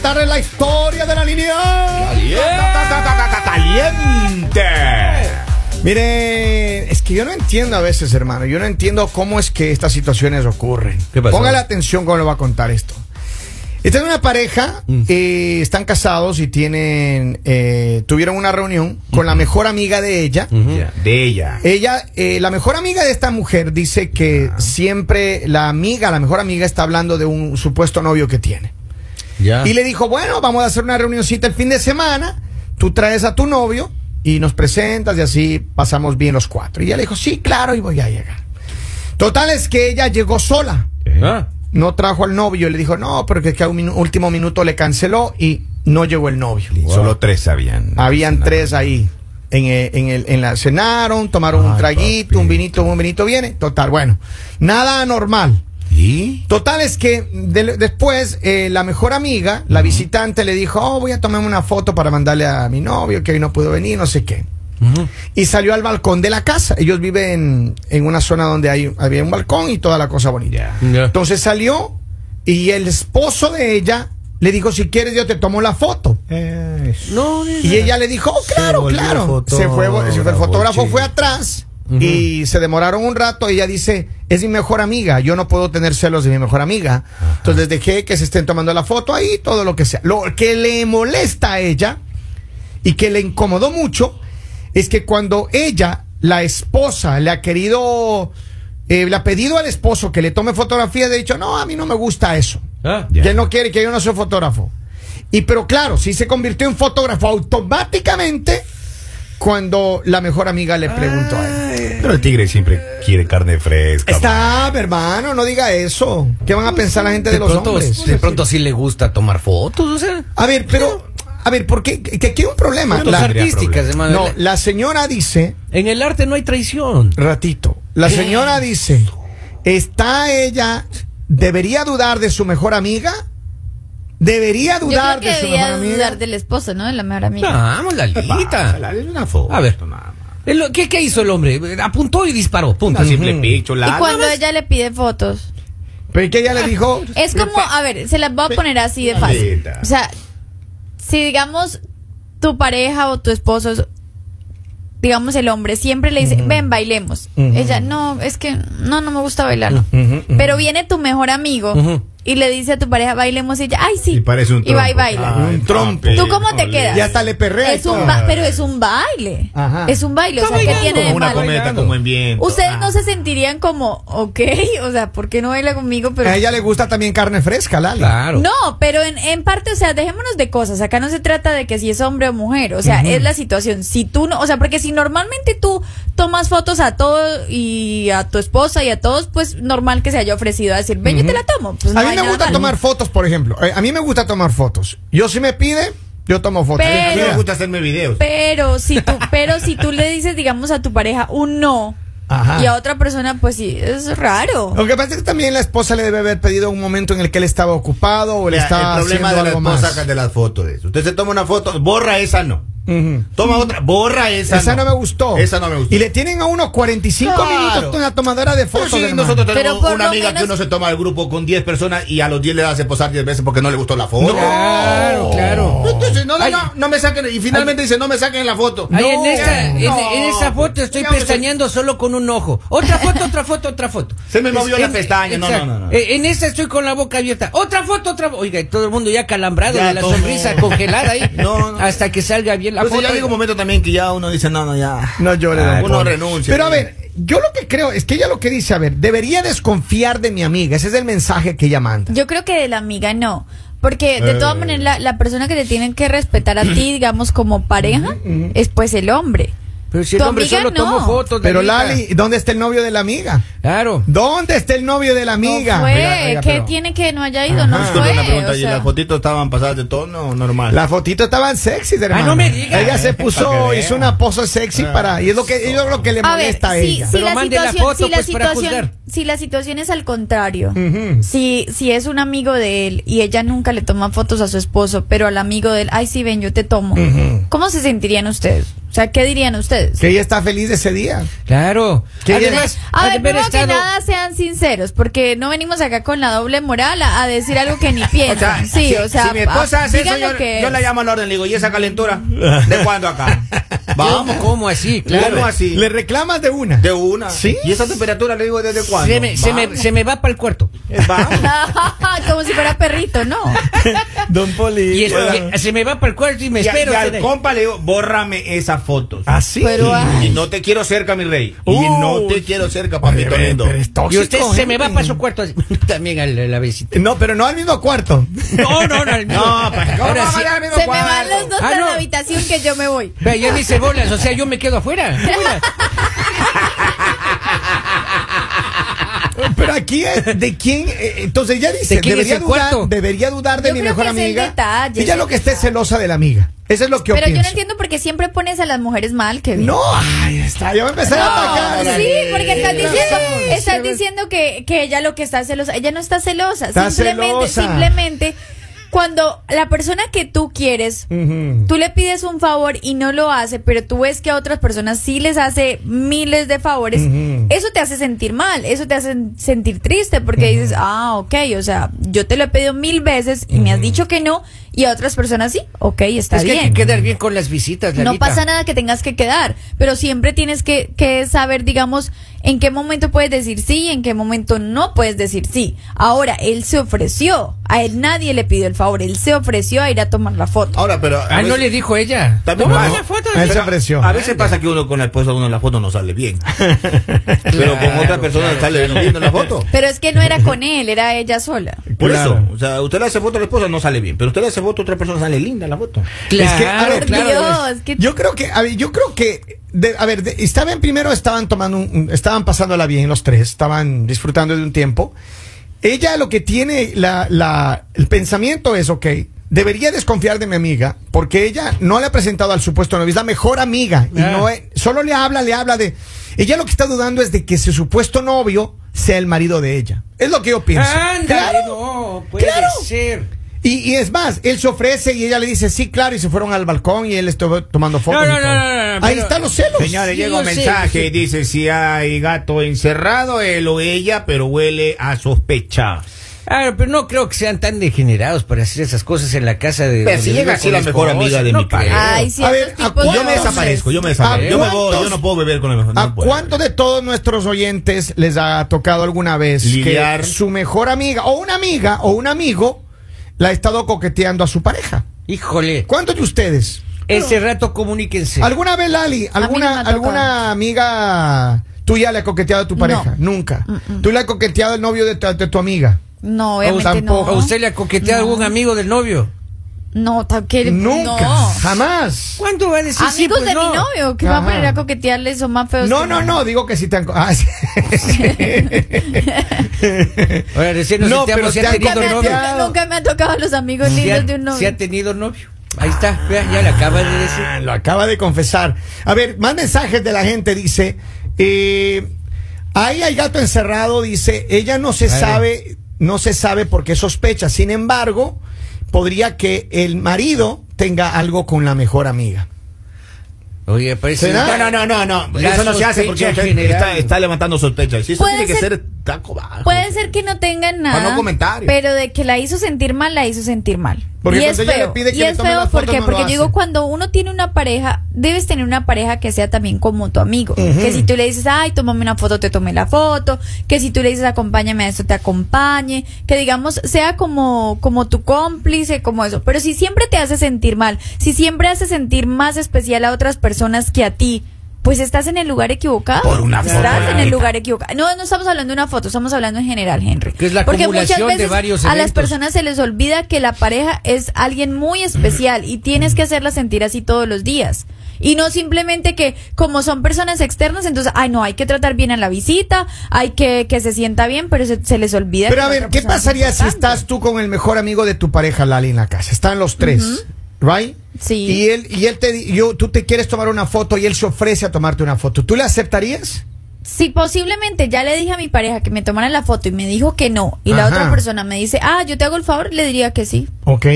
contarles la historia de la línea. ¡Caliente! Mire, es que yo no entiendo a veces, hermano. Yo no entiendo cómo es que estas situaciones ocurren. ¿Qué pasó? Póngale atención cuando le va a contar esto. Esta es una pareja, eh, están casados y tienen, eh, tuvieron una reunión con la mejor amiga de ella. De ella. Ella, eh, la mejor amiga de esta mujer dice que siempre la amiga, la mejor amiga está hablando de un supuesto novio que tiene. Ya. Y le dijo, bueno, vamos a hacer una reunioncita el fin de semana, tú traes a tu novio y nos presentas y así pasamos bien los cuatro. Y ella le dijo, sí, claro, y voy a llegar. Total es que ella llegó sola, Ah, no trajo al novio, y le dijo, no, porque que a un minu- último minuto le canceló y no llegó el novio. Solo tres sabían. Habían tres ahí. En, el- en, el, en la cenaron, tomaron un traguito, un vinito, un vinito viene. Total, bueno, nada anormal. ¿Y? Total es que de- después eh, la mejor amiga, la visitante, le dijo, oh, voy a tomarme una foto para mandarle a mi novio que hoy no pudo venir, no sé qué. Y salió al balcón de la casa. Ellos viven en una zona donde hay, había un balcón y toda la cosa bonita. Entonces salió y el esposo de ella le dijo, si quieres yo te tomo la foto. no, Y ella le dijo, oh, claro, claro. Se fue, se fue el fotógrafo, fue atrás y se demoraron un rato. Ella dice, es mi mejor amiga, yo no puedo tener celos de mi mejor amiga. Entonces dejé que se estén tomando la foto ahí, todo lo que sea. Lo que le molesta a ella y que le incomodó mucho es que cuando ella, la esposa, le ha querido, eh, le ha pedido al esposo que le tome fotografía, le ha dicho, no, a mí no me gusta eso. Ah, Ya. Que él no quiere que yo no soy fotógrafo. Y pero claro, si se convirtió en fotógrafo automáticamente cuando la mejor amiga le preguntó a él. Pero el tigre siempre quiere carne fresca. Está, hermano, no diga eso. ¿Qué van a pensar la gente de, de los pronto, hombres? de pronto sí le gusta tomar fotos, o sea. A ver, pero, a ver, ¿por qué? Que aquí hay un problema. La- tendría artísticas, problema. hermano. no, la señora dice, En el arte no hay traición. ratito, la señora dice, ¿está ella, debería dudar de su mejor amiga? ¿Debería Yo dudar creo que de su mejor amiga? dudar del esposo, ¿no? De la mejor amiga. Vamos, Lalita. Es una foto. A ver. ¿Qué, ¿Qué hizo el hombre? Apuntó y disparó. Punto. Una simple picho, y cuando ella le pide fotos. Pero ¿y que ella le dijo? Es como, a ver, se las voy a poner así de fácil. O sea, si digamos tu pareja o tu esposo, es- digamos el hombre, siempre le dice, ven, bailemos. Ella, no, es que no, no me gusta bailar. Pero viene tu mejor amigo. Y le dice a tu pareja, bailemos. Y ella, ay, sí. Y parece un Y va y trompo. baila. Ay, Un trompo. ¿Tú cómo te quedas? Y hasta le perrea Es un ba- pero es un baile. Ajá. Es un baile. O sea, ¿qué tiene de Como una cometa, como en viento. Ustedes Ah. no se sentirían como, ok, o sea, ¿por qué no baila conmigo? Pero A ella le gusta también carne fresca, Lali. Claro. no, pero en, en parte, o sea, dejémonos de cosas. Acá no se trata de que si es hombre o mujer. O sea, es la situación. Si tú no, o sea, porque si normalmente tú tomas fotos a todo y a tu esposa y a todos, pues normal que se haya ofrecido a decir, ven, yo te la tomo. Pues no mí me gusta tomar fotos, por ejemplo. Eh, A mí me gusta tomar fotos. Yo si me pide, yo tomo fotos. Pero- A mí me gusta hacerme videos. Pero si tú, pero si tú le dices, digamos, a tu pareja un no Ajá. y a otra persona, pues sí, es raro. Lo que pasa es que también la esposa le debe haber pedido un momento en el que él estaba ocupado o él Mira, estaba el problema haciendo de la algo esposa más. de las fotos de eso. Usted se toma una foto, borra esa no. Toma otra, borra esa. Esa no me gustó. Esa no me gustó. Y le tienen a uno 45 Claro. minutos una tomadora de Pero fotos. sí, nosotros Pero tenemos por una amiga que uno se toma el grupo con 10 personas y a los 10 le hace posar 10 veces porque no le gustó la foto. Claro, claro. Entonces, no, no, Ay. no, no me saquen. Y finalmente dice, no me saquen la foto. No, en, esta, en- no. en esa foto estoy pestañeando solo con un ojo. Otra foto, otra foto, otra foto. Se me movió la En- pestaña, no, no, no, no. Eh, En esta estoy con la boca abierta. Otra foto, otra foto. Oiga, y todo el mundo ya calambrado Ya, de la todo. sonrisa congelada ahí. No, no. Hasta que salga bien la Entonces foto. ya llega un momento también que ya uno dice, no, no, ya. No llore, Ah, don uno Poli. renuncia. Pero a ver, yo lo que creo es que ella lo que dice, a ver, debería desconfiar de mi amiga. Ese es el mensaje que ella manda. Yo creo que de la amiga no. Porque de todas Eh. maneras la, la persona que te tienen que respetar a ti, digamos, como pareja, es pues el hombre. Pero si el hombre amiga solo no. tomó fotos. Pero Lalita. Lali, ¿dónde está el novio de la amiga? Claro. ¿Dónde está el novio de la amiga? No fue. Oiga, oiga, ¿Qué pero- tiene que no haya ido? No Ajá. Disculpe fue. una pregunta, o ¿y sea. las fotitos estaban pasadas de tono normal? Las fotitos estaban sexy, hermano. Ah, no me diga. Ella se Para puso, hizo una pose sexy Ah. para. Y es lo que, es lo que le A ver, molesta a si, ella. si Pero la mande la foto, si la pues, para situación, juzgar. Si la situación es al contrario, si, si es un amigo de él y ella nunca le toma fotos a su esposo, pero al amigo de él, ay, sí, ven, yo te tomo, ¿cómo se sentirían ustedes? O sea, ¿qué dirían ustedes? Que ella está feliz de ese día. Claro. ¿Qué Además, A ver, primero que nada sean sinceros, porque no venimos acá con la doble moral a, a decir algo que ni piensan. sí, si, o sea, si mi esposa ah, hace eso, digan yo, lo que yo la llamo al orden, le digo, ¿y esa calentura? ¿De cuándo acá? Vamos. ¿Cómo así? Claro. ¿Cómo así? Le reclamas de una. De una. ¿Sí? ¿Y esa temperatura le digo desde cuándo? Se me, se, me, se me va para el cuarto. Vamos. Como si fuera perrito, ¿no? Don Poli. Y, es- y- se me va para el cuarto y me Y, espero. y al tener- compa le digo, bórrame esas fotos. ¿Ah, sí? Pero. Y no te quiero cerca, mi rey. y no te quiero cerca, papito pero- lindo. pero es tóxico, y usted se me va para su cuarto así, también a la, la visita. No, pero no al mismo cuarto. No, no, no. No, pues, ¿cómo Ahora sí. al mismo Se me cuarto? van los dos Ah, a no. la habitación que yo me voy. Vea, ya dice bolas, o sea, yo me quedo afuera. Pero aquí, es ¿de quién? Eh, Entonces ya dice, ¿De quién es debería dudar, debería dudar de Yo mi mejor que amiga. detalle. Ella lo que esté celosa de la amiga. Eso es lo que Pero yo no entiendo por qué siempre pones a las mujeres mal, Kevin. No, ay, está, ya va a empezar a atacar. No, sí, porque estás diciendo, estás diciendo que, que ella lo que está celosa, ella no está celosa, Está simplemente, celosa. simplemente cuando la persona que tú quieres, Ujú. tú le pides un favor y no lo hace, pero tú ves que a otras personas sí les hace miles de favores, eso te hace sentir mal, eso te hace sentir triste porque dices, ah, ok, o sea, yo te lo he pedido mil veces y me has dicho que no y a otras personas sí, ok, está Es que bien. hay que quedar bien con las visitas, No pasa nada que tengas que quedar, pero siempre tienes que, que saber, digamos, en qué momento puedes decir sí y en qué momento no puedes decir sí. Ahora, él se ofreció, a él nadie le pidió el favor, él se ofreció a ir a tomar la foto. Ahora, pero. a Ah, no le dijo ella. También pasa- la foto. Él se ofreció. A veces pasa que uno con la esposa, uno en la foto no sale bien. Pero con otra persona claro, sale claro. bien en la foto. Pero es que no era con él, era ella sola. Por Claro. eso, o sea, usted le hace foto a la esposa, no sale bien. Pero usted le hace foto a otra persona, sale linda la foto. Claro, Es que. Dios, que Yo creo que, a ver, yo creo que, de- a ver, de- estaban primero, estaban tomando, un- estaban pasándola bien los tres, estaban disfrutando de un tiempo. Ella lo que tiene, la, la, el pensamiento es, ok, debería desconfiar de mi amiga, porque ella no le ha presentado al supuesto novio, es la mejor amiga, y Ah. no es- solo le habla, le habla de, ella lo que está dudando es de que su supuesto novio sea el marido de ella. Es lo que yo pienso. Claro. no, puede Claro. ser. Y, y es más, él se ofrece y ella le dice, sí, claro, y se fueron al balcón y él estuvo tomando fotos. No, y no, todo. no, no, no, Ahí pero- están los celos. Señores, Sí, llega un mensaje sí. y dice si hay gato encerrado, él o ella, pero huele a sospecha. Ah, pero no creo que sean tan degenerados para hacer esas cosas en la casa de. Pero si llega así la mejor amiga de no mi padre. creo. Ay, sí, A ver, ¿a Yo me desaparezco, yo me desaparezco. ¿A Yo, me voy, cuántos- yo no puedo beber con el mejor. ¿A no puedo. cuánto de todos nuestros oyentes les ha tocado alguna vez Lidiar. que su mejor amiga o una amiga o un amigo la ha estado coqueteando a su pareja? Híjole. ¿Cuántos de ustedes? Ese rato comuníquense. ¿Alguna vez, Lali, alguna, alguna amiga tuya le ha coqueteado a tu pareja? Nunca. ¿Tú le has coqueteado al novio de tu, de tu amiga? No, obviamente tampoco. ¿A usted le ha coqueteado No. algún amigo del novio? No, que Nunca. no. Jamás. ¿Cuándo va a decir sí? Amigos Pues de no. mi novio que va a Ajá. poner a coquetearle son más feos. No, que no, no, digo que si te han... ah, sí. Ahora recién nos No, pero si te ha han tenido Nunca me, ha novio. coqueteado. tocado, nunca me han tocado los amigos Si lindos de un novio. si ha tenido novio. Ahí está, vea, ya le acaba de decir. Ah, Lo acaba de confesar. A ver, más mensajes de la gente. Dice, eh, ahí hay gato encerrado. Dice, ella no se Vale. sabe, no se sabe por qué sospecha. Sin embargo, podría que el marido tenga algo con la mejor amiga. Oye, parece. ¿Será? No, no, no, no, no. Eso no se hace porque está, está levantando sospechas. Si eso Puede tiene que ser- ser taco bajo. Puede ser que no tengan nada. Para no comentarios. Pero de que la hizo sentir mal, la hizo sentir mal. Porque y es le feo. pide que y es tome feo porque, no porque yo digo, cuando uno tiene una pareja, debes tener una pareja que sea también como tu amigo. Que si tú le dices, ay, tómame una foto, te tomé la foto. Que si tú le dices, acompáñame a eso, te acompañe. Que digamos, sea como, como tu cómplice, como eso. Pero si siempre te hace sentir mal, si siempre hace sentir más especial a otras personas que a ti, pues estás en el lugar equivocado. Por una foto, Estás en el lugar equivocado. No, no estamos hablando de una foto, estamos hablando en general, Henry. Que es la Porque muchas acumulación de veces varios a las personas se les olvida que la pareja es alguien muy especial y tienes que hacerla sentir así todos los días. Y no simplemente que como son personas externas, entonces, ay no, hay que tratar bien a la visita, hay que que se sienta bien, pero se, se les olvida. Pero a ver, ¿qué pasaría si estás tú con el mejor amigo de tu pareja, Lali, en la casa? Están los tres, ¿right? Sí. Y él, y él te, yo, tú te quieres tomar una foto y él se ofrece a tomarte una foto. ¿Tú le aceptarías? si posiblemente ya le dije a mi pareja que me tomara la foto y me dijo que no, y la otra persona me dice, ah, yo te hago el favor, le diría que sí. Ok.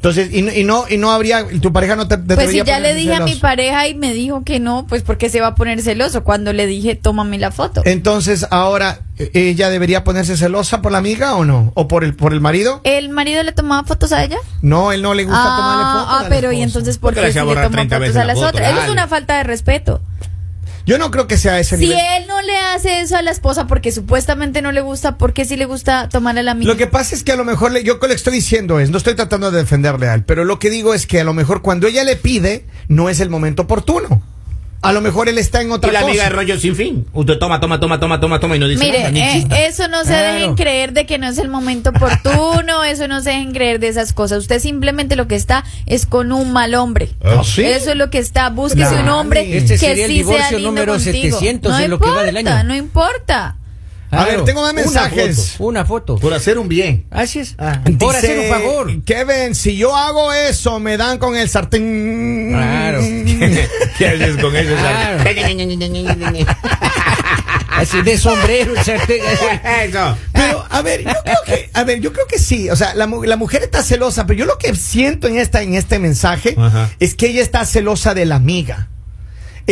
Entonces, y, no- y no y no habría, tu pareja no te, te Pues si ya le dije a mi pareja y me dijo que no, pues ¿por qué se va a poner celoso cuando le dije, tómame la foto? Entonces, ahora, eh, ¿ella debería ponerse celosa por la amiga o no? ¿O por el, por el marido? ¿El marido le tomaba fotos a ella? No, él no le gusta tomarle fotos. ah, a la pero ¿y entonces por Porque qué si le toma 30 fotos a la las foto, otras? Eso es una falta de respeto. Yo no creo que sea ese Si nivel. él no le hace eso a la esposa porque supuestamente no le gusta, ¿por qué sí le gusta tomarle a la amiga? Lo que pasa es que a lo mejor le- yo lo que le estoy diciendo es, no estoy tratando de defenderle a él, pero lo que digo es que a lo mejor cuando ella le pide, no es el momento oportuno. A lo mejor él está en otra Y la cosa. amiga de rollo sin fin. Usted toma, toma, toma, toma, toma, toma y no dice Mire, nada, ni eh, eso no se Claro. dejen creer de que no es el momento oportuno, eso no se dejen creer de esas cosas. Usted simplemente lo que está es con un mal hombre. ¿Ah, sí? Eso es lo que está. Búsquese un Dale. hombre Este que sería el sí sea divorcio lindo número contigo. 700 no en lo que va del importa, año. No importa. A ver, tengo más Una mensajes. foto, Una foto. Por hacer un bien. Así es. Ah, Por dice, hacer un favor. Kevin, si yo hago eso, me dan con el sartén. Claro. ¿Qué haces con eso? Claro. Así de sombrero, el sartén. Eso. Pero, a ver, yo creo que, a ver, yo creo que sí. O sea, la, mu- la mujer está celosa, pero yo lo que siento en esta, en este mensaje Ajá. es que ella está celosa de la amiga.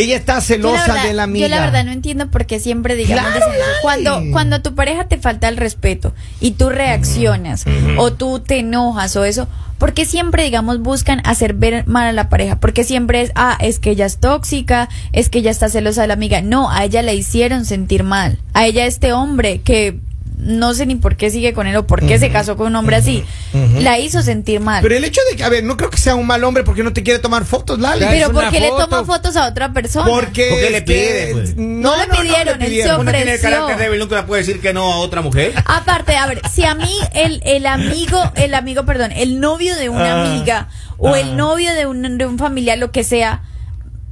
Ella está la celosa verdad- de la amiga. Yo la verdad no entiendo por qué siempre digamos Claro, dicen cuando cuando a tu pareja te falta el respeto y tú reaccionas o tú te enojas o eso, ¿por qué siempre digamos buscan hacer ver mal a la pareja? Porque siempre es ah, es que ella es tóxica, es que ella está celosa de la amiga. No, a ella le hicieron sentir mal. A ella este hombre que no sé ni por qué sigue con él o por qué se casó con un hombre así, la hizo sentir mal. Pero el hecho de que, a ver, no creo que sea un mal hombre porque no te quiere tomar fotos, Lali. Pero es ¿por una qué le foto. toma fotos a otra persona? Porque, Porque le pide, pues. No le pidieron, él se Uno tiene el ofreció. carácter débil, nunca puede decir que no a otra mujer. Aparte, a ver, si a mí el, el amigo, el amigo, perdón, el novio de una Ah, amiga o ah. el novio de un, de un familiar, lo que sea,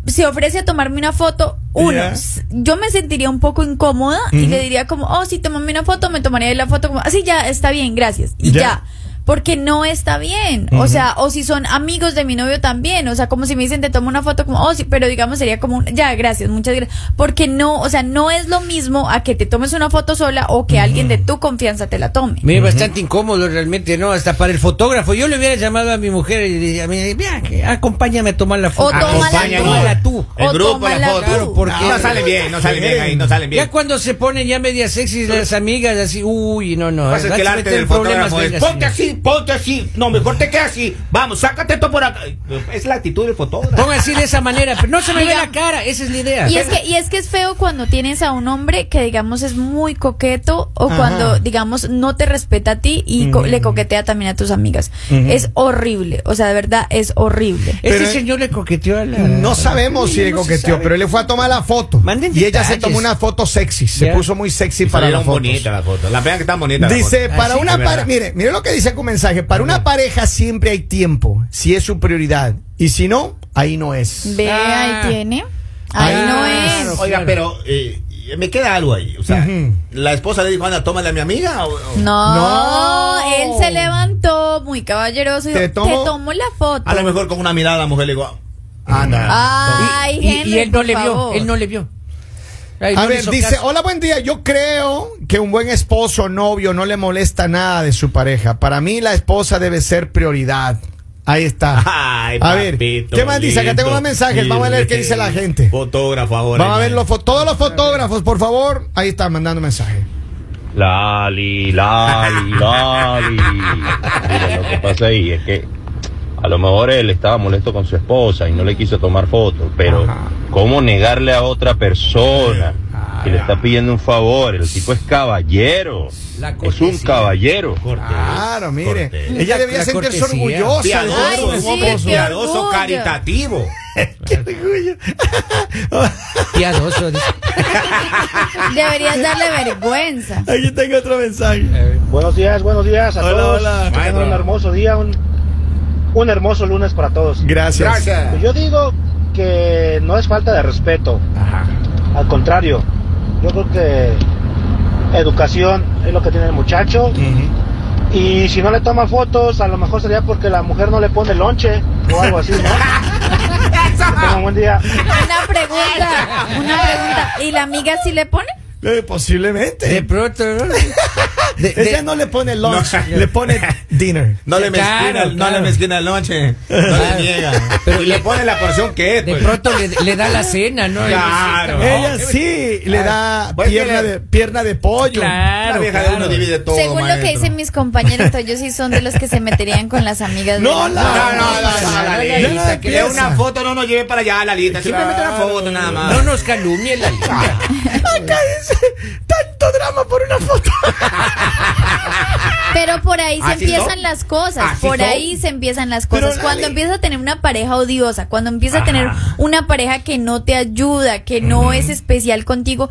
se ofrece a tomarme una foto, uno, yo me sentiría un poco incómoda y le diría como, oh, si tomame una foto, me tomaría la foto como, así ya, está bien, gracias. Y ya. Porque no está bien. O sea, o si son amigos de mi novio también. O sea, como si me dicen, te tomo una foto, como, oh, sí, pero digamos sería como, un, ya, gracias, muchas gracias. Porque no, o sea, no es lo mismo a que te tomes una foto sola o que alguien de tu confianza te la tome. Mira, bastante incómodo realmente, ¿no? Hasta para el fotógrafo. Yo le hubiera llamado a mi mujer y le diría, acompáñame a tomar la foto. O tómala Acompaña, tú. Tómala tú. El O grupo, la foto. Claro, porque- No salen bien, no salen bien ahí, no salen bien. Ya cuando se ponen ya medias sexys las amigas, así, uy, no, no. Pasa que el arte del fotógrafo es ponte sí. así, ponte así. No, mejor te quedas así. Vamos, sácate esto por acá. Es la actitud del fotógrafo. Ponga así de esa manera, pero no se me ve la cara, esa es la idea. Y es que y es que es feo cuando tienes a un hombre que digamos es muy coqueto o Ajá. cuando digamos no te respeta a ti y co- le coquetea también a tus amigas. Es horrible, o sea, de verdad es horrible. Este Pero- señor le coqueteó a la... No sabemos si le No coqueteó, pero él le fue a tomar la foto. Manden y ella se tomó una foto sexy. Se puso muy sexy Y para la foto. las fotos. La vean que están bonitas. las Dice, para Ah, sí, una de verdad. pareja, mire, mire lo que dice con mensaje, para una pareja siempre hay tiempo, si es su prioridad, y si no, ahí no es. Ve, Ah. ahí tiene. Ahí Ah, no es. Oiga, pero eh, me queda algo ahí. O sea, la esposa le dijo, anda, tómale a mi amiga. o- o- No, No. él se levantó muy caballeroso y ¿Te dijo, tomo? te tomo la foto. A lo mejor con una mirada la mujer le dijo, anda. Ay, y, él no le vio, él no le vio. Ay, A ver, dice, caso. hola, buen día. Yo creo que un buen esposo, novio, no le molesta nada de su pareja. Para mí la esposa debe ser prioridad. Ahí está. Ay, a ver, papito ¿qué más dice? Acá tengo más mensajes. Vamos a ver qué dice la gente. Fotógrafo ahora. Vamos a ver los todos los fotógrafos, por favor. Ahí están mandando mensajes. Lali, Lali, Lali. Mira, lo que pasa ahí es que a lo mejor él estaba molesto con su esposa y no le quiso tomar fotos, pero Ajá. ¿cómo negarle a otra persona que le está pidiendo un favor? El tipo es caballero. La Es un caballero. Claro, mire. Cortés. Ella debía sentirse orgullosa Piadoso, Ay, sí, piadoso, caritativo. Qué orgullo. Piadoso. Deberías darle vergüenza. Aquí tengo otro mensaje. Buenos días, buenos días a Hola, todos. hola. Maestro. un hermoso día, un, un hermoso lunes para todos. Gracias. Gracias. Pues Yo digo que no es falta de respeto, al contrario, yo creo que educación es lo que tiene el muchacho y si no le toma fotos, a lo mejor sería porque la mujer no le pone lonche o algo así, ¿no? Buen día. Una pregunta, una pregunta. ¿Y la amiga sí le pone? Eh, posiblemente. De pronto. De- de- Ella no le pone lunch, No. le pone dinner. No le Claro, mezquina, no claro. le mezquina el noche. No Claro. le niega. Pero y le pone la porción que es. de pues. pronto le, le da la cena, ¿no? Claro. Ella sí le da Pues que pierna le- de, pierna de pollo. La Claro, vieja de claro. uno divide todo. Según lo que maestro. dicen mis compañeros, ellos sí son de los que se meterían con las amigas. de No, la- la- No, no, no, no, no, la no, lista, no, que no, de no, una no. foto no nos lleve para allá la lista. Simplemente una foto nada más. No nos calumnie la lista. Acá dice tanto drama por una foto. Pero por ahí se Así empiezan son. las cosas, Así por son. ahí se empiezan las Pero, cosas. Cuando Lali- empiezas a tener una pareja odiosa, cuando empiezas a tener una pareja que no te ayuda, que no es especial contigo,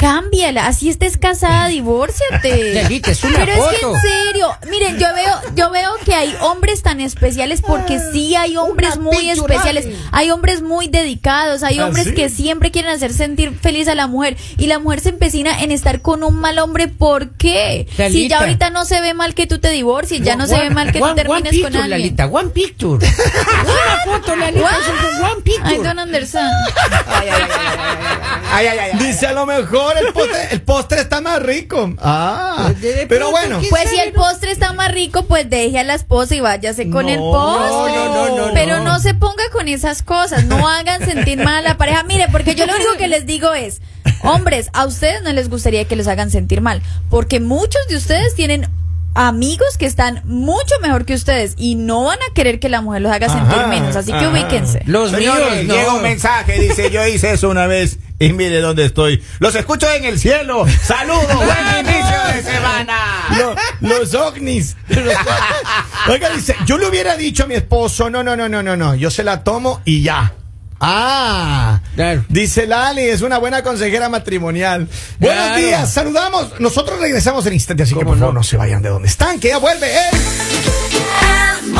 cámbiala. Así estés casada, divórciate. Lalita, es una Pero es que en serio, miren, yo veo, yo veo que hay hombres tan especiales porque sí hay hombres una muy especiales, hay hombres muy dedicados, hay ¿Ah, hombres sí? que siempre quieren hacer sentir feliz a la mujer y la mujer se empecina en estar con un mal hombre. ¿Por qué? Si ya ahorita no se ve mal que tú te divorcies, ya no se ve mal que tú One- one termines picture, con alguien. Lalita, one picture. una foto, Lalita, one I picture. don't understand. Ay, ay, ay. Dice a lo mejor el postre, el postre está más rico. Ah, de pero bueno. ¿quién Pues si el no? postre está más rico, pues deje a la esposa y váyase con No, el postre. no, no, no, Pero no. no se ponga con esas cosas, no hagan sentir mal a la pareja. Mire, porque yo lo único que les digo es, hombres, a ustedes no les gustaría que los hagan sentir mal, porque muchos de ustedes tienen amigos que están mucho mejor que ustedes y no van a querer que la mujer los haga sentir menos, así que ubíquense. Los Señores, míos, no. llega un mensaje, dice, yo hice eso una vez y mire dónde estoy. Los escucho en el cielo. Saludos, buen inicio de semana. Lo- los ovnis. Oiga, dice, yo le hubiera dicho a mi esposo, no, no, no, no, no, no, yo se la tomo y ya. Ah, Claro. dice Lali, es una buena consejera matrimonial. Buenos días, saludamos. Nosotros regresamos en instante, así que ¿Cómo por favor no? no se vayan de donde están, que ya vuelve. ¿eh? El